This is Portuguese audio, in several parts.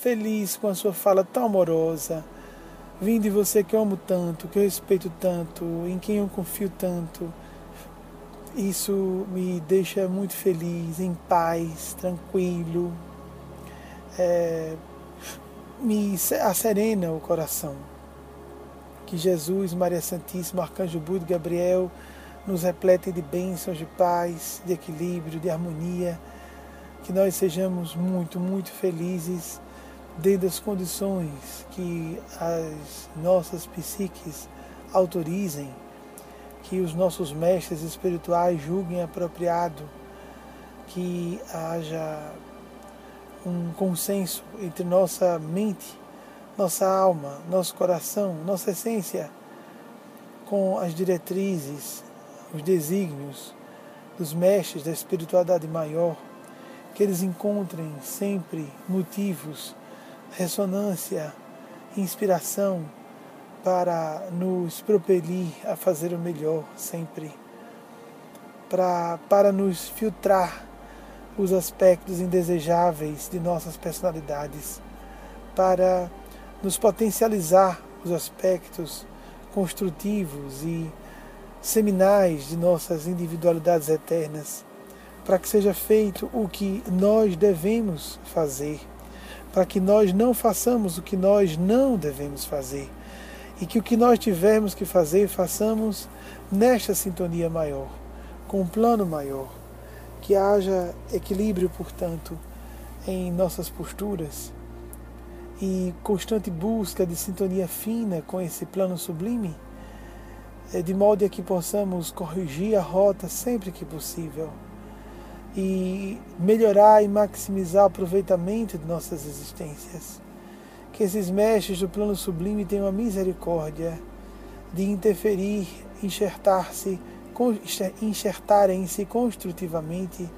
feliz com a sua fala tão amorosa. Vim de você que eu amo tanto, que eu respeito tanto, em quem eu confio tanto. Isso me deixa muito feliz, em paz, tranquilo. É, me acerena o coração. Que Jesus, Maria Santíssima, Arcanjo Budo, Gabriel nos repletem de bênçãos, de paz, de equilíbrio, de harmonia. Que nós sejamos muito, muito felizes dentro das condições que as nossas psiques autorizem que os nossos mestres espirituais julguem apropriado que haja um consenso entre nossa mente, nossa alma, nosso coração, nossa essência com as diretrizes, os desígnios dos mestres da espiritualidade maior, que eles encontrem sempre motivos, ressonância, inspiração para nos propelir a fazer o melhor sempre, para, para nos filtrar os aspectos indesejáveis de nossas personalidades, para nos potencializar os aspectos construtivos e seminais de nossas individualidades eternas, para que seja feito o que nós devemos fazer, para que nós não façamos o que nós não devemos fazer. E que o que nós tivermos que fazer, façamos nesta sintonia maior, com um plano maior, que haja equilíbrio, portanto, em nossas posturas. E constante busca de sintonia fina com esse plano sublime, é, de modo a que possamos corrigir a rota sempre que possível e melhorar e maximizar o aproveitamento de nossas existências que esses mestres do plano sublime tenham a misericórdia de interferir, enxertar-se, enxertarem-se construtivamente,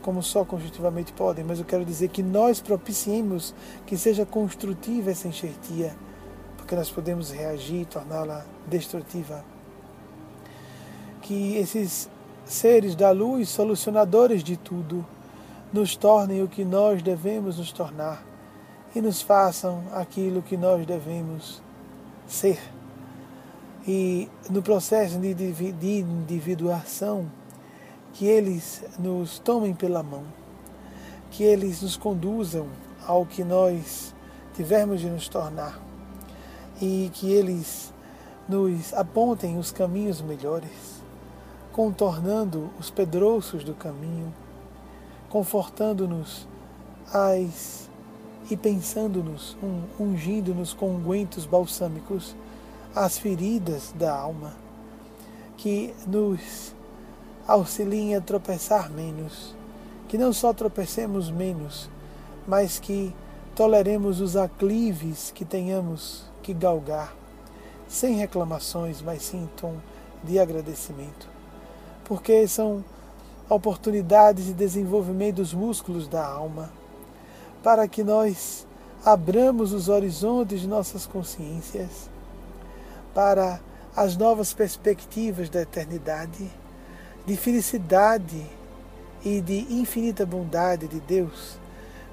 como só construtivamente podem, mas eu quero dizer que nós propiciemos que seja construtiva essa enxertia, porque nós podemos reagir e torná-la destrutiva. Que esses seres da luz, solucionadores de tudo, nos tornem o que nós devemos nos tornar e nos façam aquilo que nós devemos ser. E no processo de, individuação, que eles nos tomem pela mão, que eles nos conduzam ao que nós tivermos de nos tornar e que eles nos apontem os caminhos melhores, contornando os pedrouços do caminho, confortando-nos as e pensando-nos, ungindo-nos com ungüentos balsâmicos as feridas da alma, que nos auxiliem a tropeçar menos, que não só tropecemos menos, mas que toleremos os aclives que tenhamos que galgar, sem reclamações, mas sim em tom de agradecimento, porque são oportunidades de desenvolvimento dos músculos da alma para que nós abramos os horizontes de nossas consciências para as novas perspectivas da eternidade, de felicidade e de infinita bondade de Deus,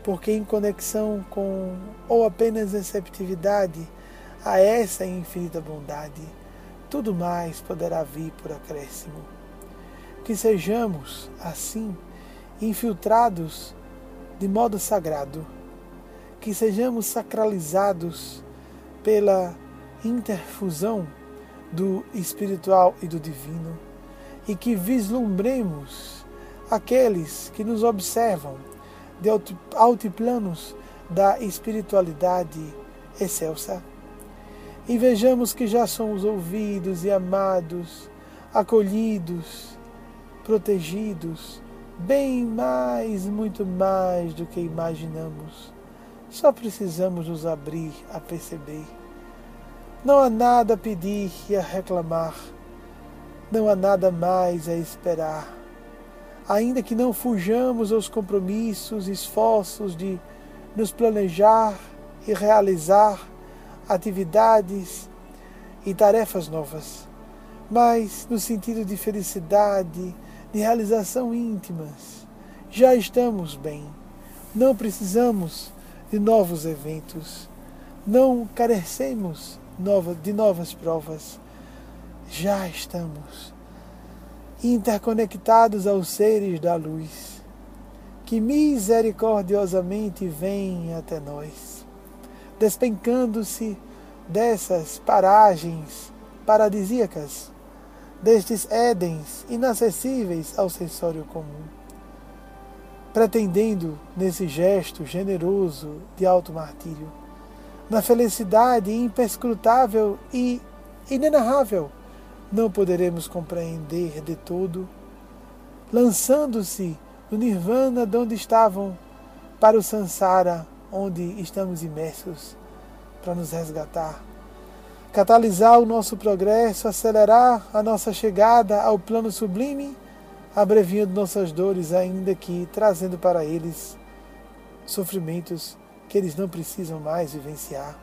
porque em conexão com ou apenas receptividade a essa infinita bondade, tudo mais poderá vir por acréscimo. Que sejamos, assim, infiltrados de modo sagrado, que sejamos sacralizados pela interfusão do espiritual e do divino e que vislumbremos aqueles que nos observam de altiplanos da espiritualidade excelsa. E vejamos que já somos ouvidos e amados, acolhidos, protegidos bem mais, muito mais do que imaginamos. Só precisamos nos abrir a perceber. Não há nada a pedir e a reclamar. Não há nada mais a esperar. Ainda que não fujamos aos compromissos esforços de nos planejar e realizar atividades e tarefas novas, mas no sentido de felicidade, de realização íntimas. Já estamos bem. Não precisamos de novos eventos. Não carecemos de novas provas. Já estamos interconectados aos seres da luz, que misericordiosamente vêm até nós, despencando-se dessas paragens paradisíacas, destes édens inacessíveis ao sensório comum, pretendendo nesse gesto generoso de alto martírio, na felicidade imperscrutável e inenarrável, não poderemos compreender de todo, lançando-se no nirvana de onde estavam para o sansara onde estamos imersos para nos resgatar, catalisar o nosso progresso, acelerar a nossa chegada ao plano sublime, abreviando nossas dores, ainda que trazendo para eles sofrimentos que eles não precisam mais vivenciar.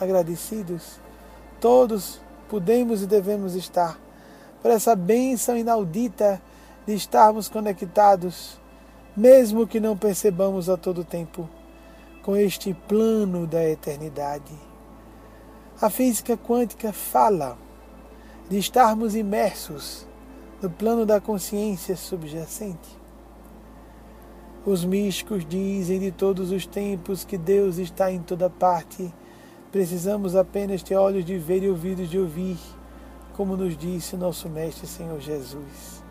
Agradecidos, todos podemos e devemos estar por essa bênção inaudita de estarmos conectados, mesmo que não percebamos a todo tempo com este plano da eternidade. A física quântica fala de estarmos imersos no plano da consciência subjacente. Os místicos dizem de todos os tempos que Deus está em toda parte. Precisamos apenas ter olhos de ver e ouvidos de ouvir, como nos disse nosso Mestre Senhor Jesus.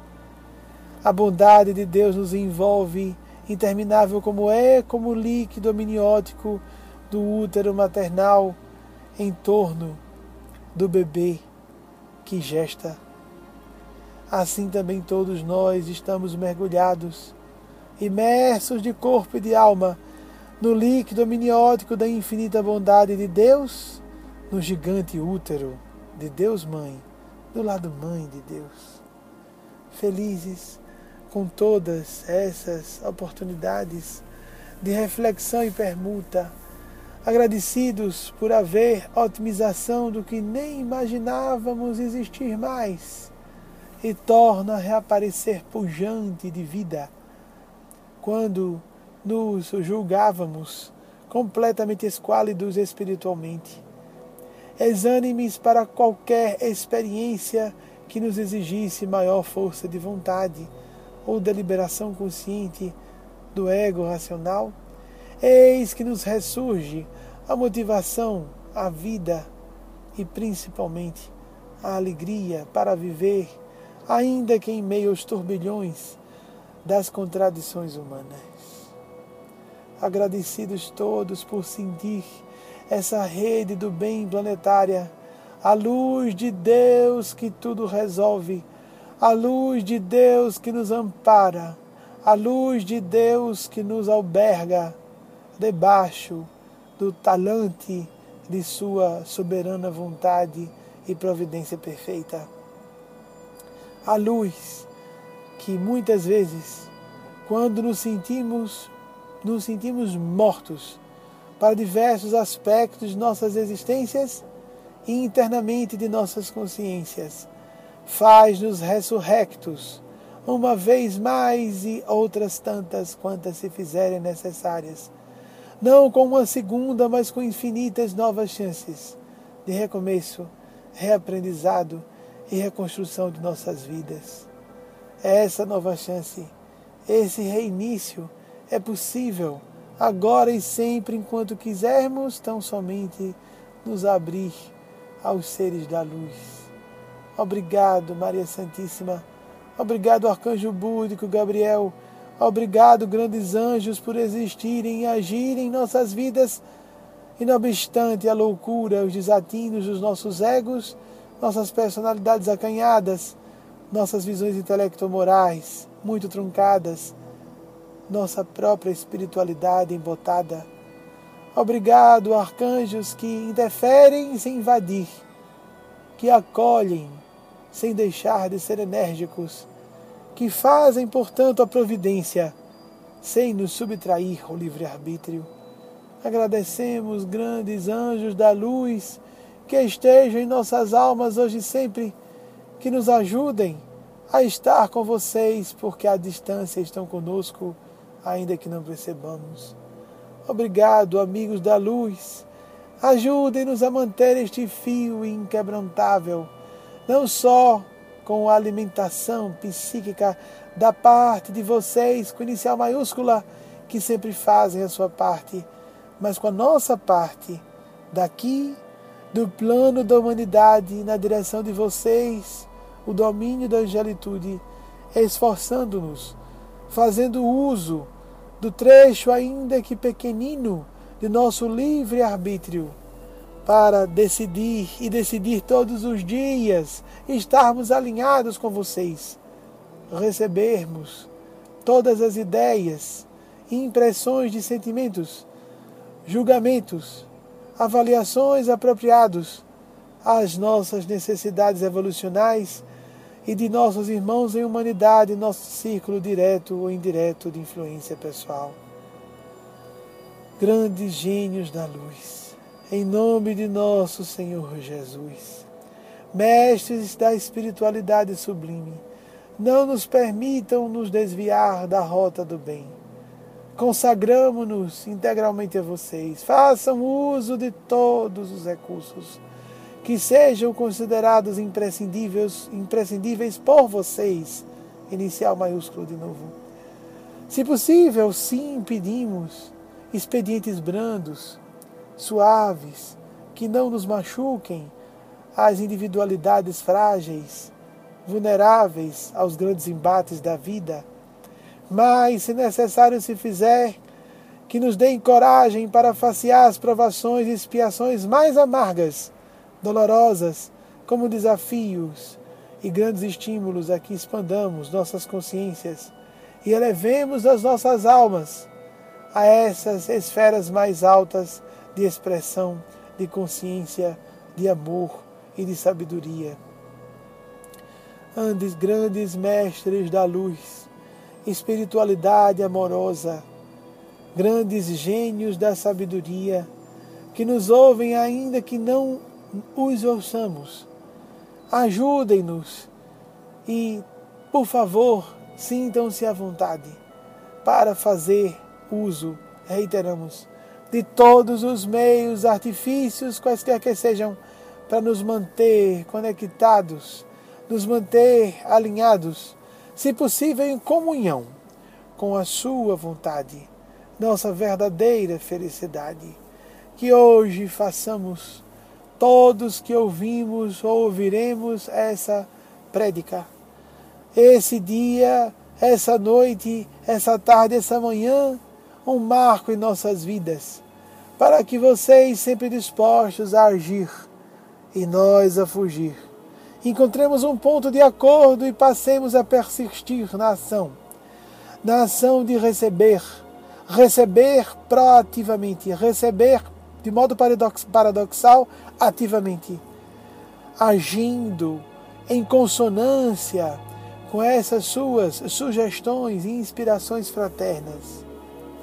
A bondade de Deus nos envolve interminável como é, como o líquido amniótico do útero maternal em torno do bebê que gesta. Assim também todos nós estamos mergulhados, imersos de corpo e de alma, no líquido amniótico da infinita bondade de Deus, no gigante útero de Deus Mãe, do lado Mãe de Deus. Felizes com todas essas oportunidades de reflexão e permuta, agradecidos por haver otimização do que nem imaginávamos existir mais e torna a reaparecer pujante de vida quando nos julgávamos completamente esquálidos espiritualmente. Exânimes para qualquer experiência que nos exigisse maior força de vontade ou deliberação consciente do ego racional, eis que nos ressurge a motivação, a vida e principalmente a alegria para viver, ainda que em meio aos turbilhões das contradições humanas. Agradecidos todos por sentir essa rede do bem planetária, a luz de Deus que tudo resolve a luz de Deus que nos ampara, a luz de Deus que nos alberga debaixo do talante de Sua soberana vontade e providência perfeita. A luz que muitas vezes, quando nos sentimos, nos sentimos mortos para diversos aspectos de nossas existências e internamente de nossas consciências, faz-nos ressurrectos, uma vez mais e outras tantas quantas se fizerem necessárias, não com uma segunda, mas com infinitas novas chances de recomeço, reaprendizado e reconstrução de nossas vidas. Essa nova chance, esse reinício é possível agora e sempre enquanto quisermos tão somente nos abrir aos seres da luz. Obrigado, Maria Santíssima. Obrigado, Arcanjo Búdico, Gabriel. Obrigado, grandes anjos, por existirem e agirem em nossas vidas. E não obstante a loucura, os desatinos dos nossos egos, nossas personalidades acanhadas, nossas visões intelecto-morais muito truncadas, nossa própria espiritualidade embotada. Obrigado, arcanjos que interferem sem invadir, que acolhem sem deixar de ser enérgicos, que fazem, portanto, a providência, sem nos subtrair ao livre-arbítrio. Agradecemos, grandes anjos da luz, que estejam em nossas almas hoje e sempre, que nos ajudem a estar com vocês, porque à distância estão conosco, ainda que não percebamos. Obrigado, amigos da luz. Ajudem-nos a manter este fio inquebrantável, não só com a alimentação psíquica da parte de vocês, com inicial maiúscula, que sempre fazem a sua parte, mas com a nossa parte, daqui, do plano da humanidade, na direção de vocês, o domínio da angelitude, esforçando-nos, fazendo uso do trecho, ainda que pequenino, de nosso livre arbítrio, para decidir e decidir todos os dias, estarmos alinhados com vocês, recebermos todas as ideias, impressões de sentimentos, julgamentos, avaliações apropriados às nossas necessidades evolucionais e de nossos irmãos em humanidade, nosso círculo direto ou indireto de influência pessoal. Grandes gênios da luz, em nome de nosso Senhor Jesus, mestres da espiritualidade sublime, não nos permitam nos desviar da rota do bem. Consagramos-nos integralmente a vocês. Façam uso de todos os recursos que sejam considerados imprescindíveis, imprescindíveis por vocês. Inicial maiúsculo de novo. Se possível, sim, pedimos expedientes brandos, suaves, que não nos machuquem as individualidades frágeis, vulneráveis aos grandes embates da vida. Mas, se necessário se fizer, que nos deem coragem para facear as provações e expiações mais amargas dolorosas como desafios e grandes estímulos a que expandamos nossas consciências e elevemos as nossas almas a essas esferas mais altas de expressão, de consciência, de amor e de sabedoria. Andes grandes mestres da luz, espiritualidade amorosa, grandes gênios da sabedoria, que nos ouvem ainda que não os ouçamos. Ajudem-nos e, por favor, sintam-se à vontade para fazer uso, reiteramos, de todos os meios, artifícios, quaisquer que sejam, para nos manter conectados, nos manter alinhados, se possível em comunhão com a Sua vontade, nossa verdadeira felicidade. Que hoje façamos todos que ouvimos ou ouviremos essa prédica. Esse dia, essa noite, essa tarde, essa manhã, um marco em nossas vidas, para que vocês, sempre dispostos a agir e nós a fugir, encontremos um ponto de acordo e passemos a persistir na ação, na ação de receber, receber proativamente, receber de modo paradoxal, ativamente, agindo em consonância com essas suas sugestões e inspirações fraternas,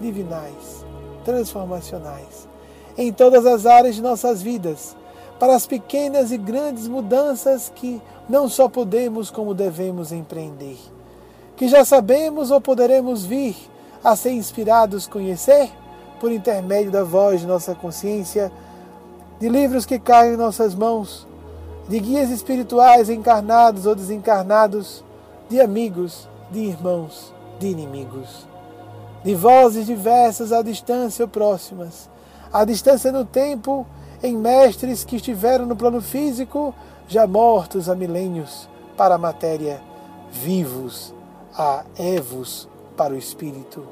divinais, transformacionais, em todas as áreas de nossas vidas, para as pequenas e grandes mudanças que não só podemos, como devemos empreender, que já sabemos ou poderemos vir a ser inspirados conhecer por intermédio da voz de nossa consciência, de livros que caem em nossas mãos, de guias espirituais encarnados ou desencarnados, de amigos, de irmãos, de inimigos, de vozes diversas à distância ou próximas, à distância no tempo, em mestres que estiveram no plano físico, já mortos há milênios para a matéria, vivos a Evos para o espírito.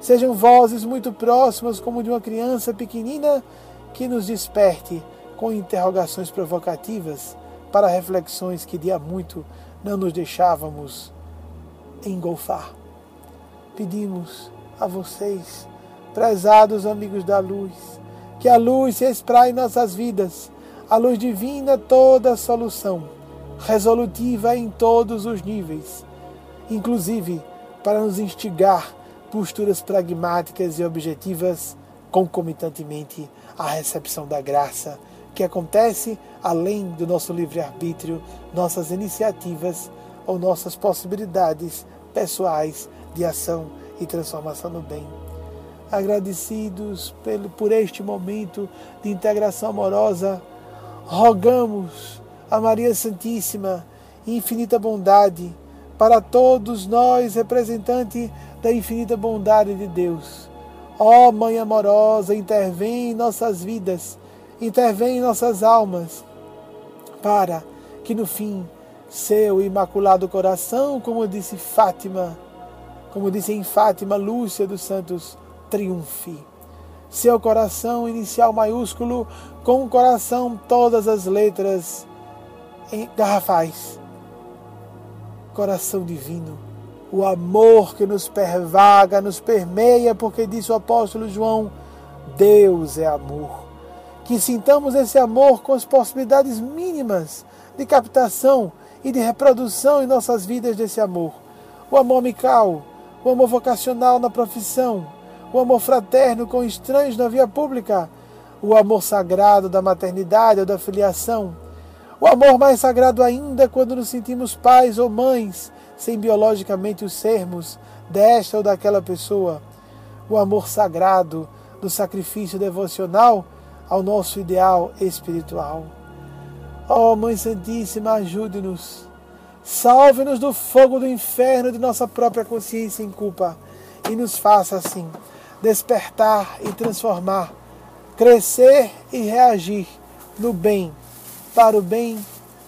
Sejam vozes muito próximas, como de uma criança pequenina, que nos desperte com interrogações provocativas para reflexões que de há muito não nos deixávamos engolfar. Pedimos a vocês, prezados amigos da luz, que a luz se espraie em nossas vidas, a luz divina toda a solução, resolutiva em todos os níveis, inclusive para nos instigar posturas pragmáticas e objetivas concomitantemente à recepção da graça, que acontece além do nosso livre-arbítrio, nossas iniciativas ou nossas possibilidades pessoais de ação e transformação no bem. agradecidos por este momento de integração amorosa, rogamos a Maria Santíssima, infinita bondade, para todos nós, representantes da infinita bondade de Deus. Ó oh, Mãe amorosa, intervém em nossas vidas, intervém em nossas almas, para que no fim seu imaculado coração, como disse Fátima, como disse em Fátima Lúcia dos Santos, triunfe. Seu coração inicial maiúsculo, com o coração todas as letras em garrafais. Coração divino, o amor que nos pervaga, nos permeia, porque disse o apóstolo João: Deus é amor. Que sintamos esse amor com as possibilidades mínimas de captação e de reprodução em nossas vidas desse amor. O amor amical, o amor vocacional na profissão, o amor fraterno com estranhos na via pública, o amor sagrado da maternidade ou da filiação, o amor mais sagrado ainda quando nos sentimos pais ou mães, sem biologicamente o sermos desta ou daquela pessoa, o amor sagrado do sacrifício devocional ao nosso ideal espiritual. Ó oh, Mãe Santíssima, ajude-nos. Salve-nos do fogo do inferno de nossa própria consciência em culpa e nos faça assim despertar e transformar, crescer e reagir no bem, para o bem,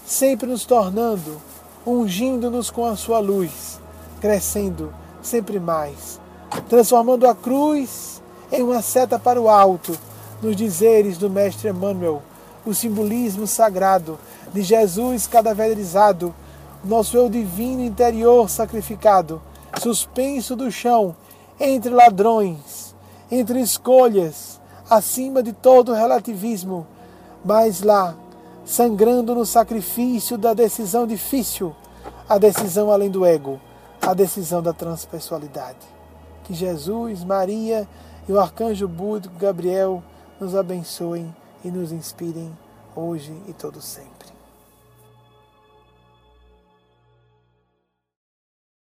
sempre nos tornando, ungindo-nos com a sua luz, crescendo sempre mais, transformando a cruz em uma seta para o alto, nos dizeres do Mestre Emmanuel, o simbolismo sagrado de Jesus cadaverizado, nosso eu divino interior sacrificado, suspenso do chão entre ladrões, entre escolhas, acima de todo relativismo, mas lá, sangrando no sacrifício da decisão difícil, a decisão além do ego, a decisão da transpessoalidade. Que Jesus, Maria e o arcanjo Budo Gabriel nos abençoem e nos inspirem hoje e todo sempre.